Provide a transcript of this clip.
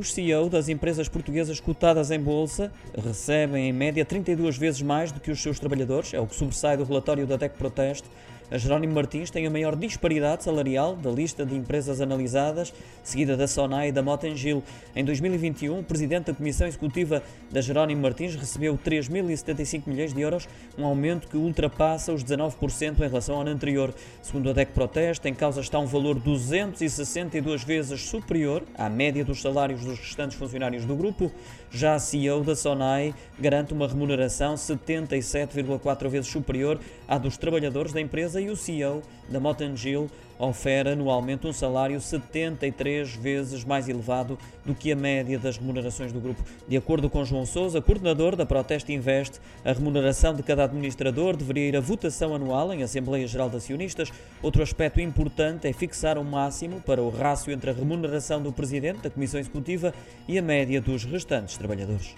Os CEO das empresas portuguesas cotadas em bolsa recebem em média 32 vezes mais do que os seus trabalhadores, é o que sobressai do relatório da DEC Proteste. A Jerónimo Martins tem a maior disparidade salarial da lista de empresas analisadas, seguida da Sonai e da Motengil. Em 2021, o presidente da Comissão Executiva da Jerónimo Martins recebeu 3.075 milhões de euros, um aumento que ultrapassa os 19% em relação ao ano anterior. Segundo a DEC Proteste, em causa está um valor 262 vezes superior à média dos salários dos restantes funcionários do grupo. Já a CEO da Sonai garante uma remuneração 77,4 vezes superior à dos trabalhadores da empresa e o CEO da Motengil oferece anualmente um salário 73 vezes mais elevado do que a média das remunerações do grupo. De acordo com João Sousa, coordenador da Proteste Invest, a remuneração de cada administrador deveria ir a votação anual em Assembleia Geral de Acionistas. Outro aspecto importante é fixar um máximo para o rácio entre a remuneração do presidente da Comissão Executiva e a média dos restantes trabalhadores.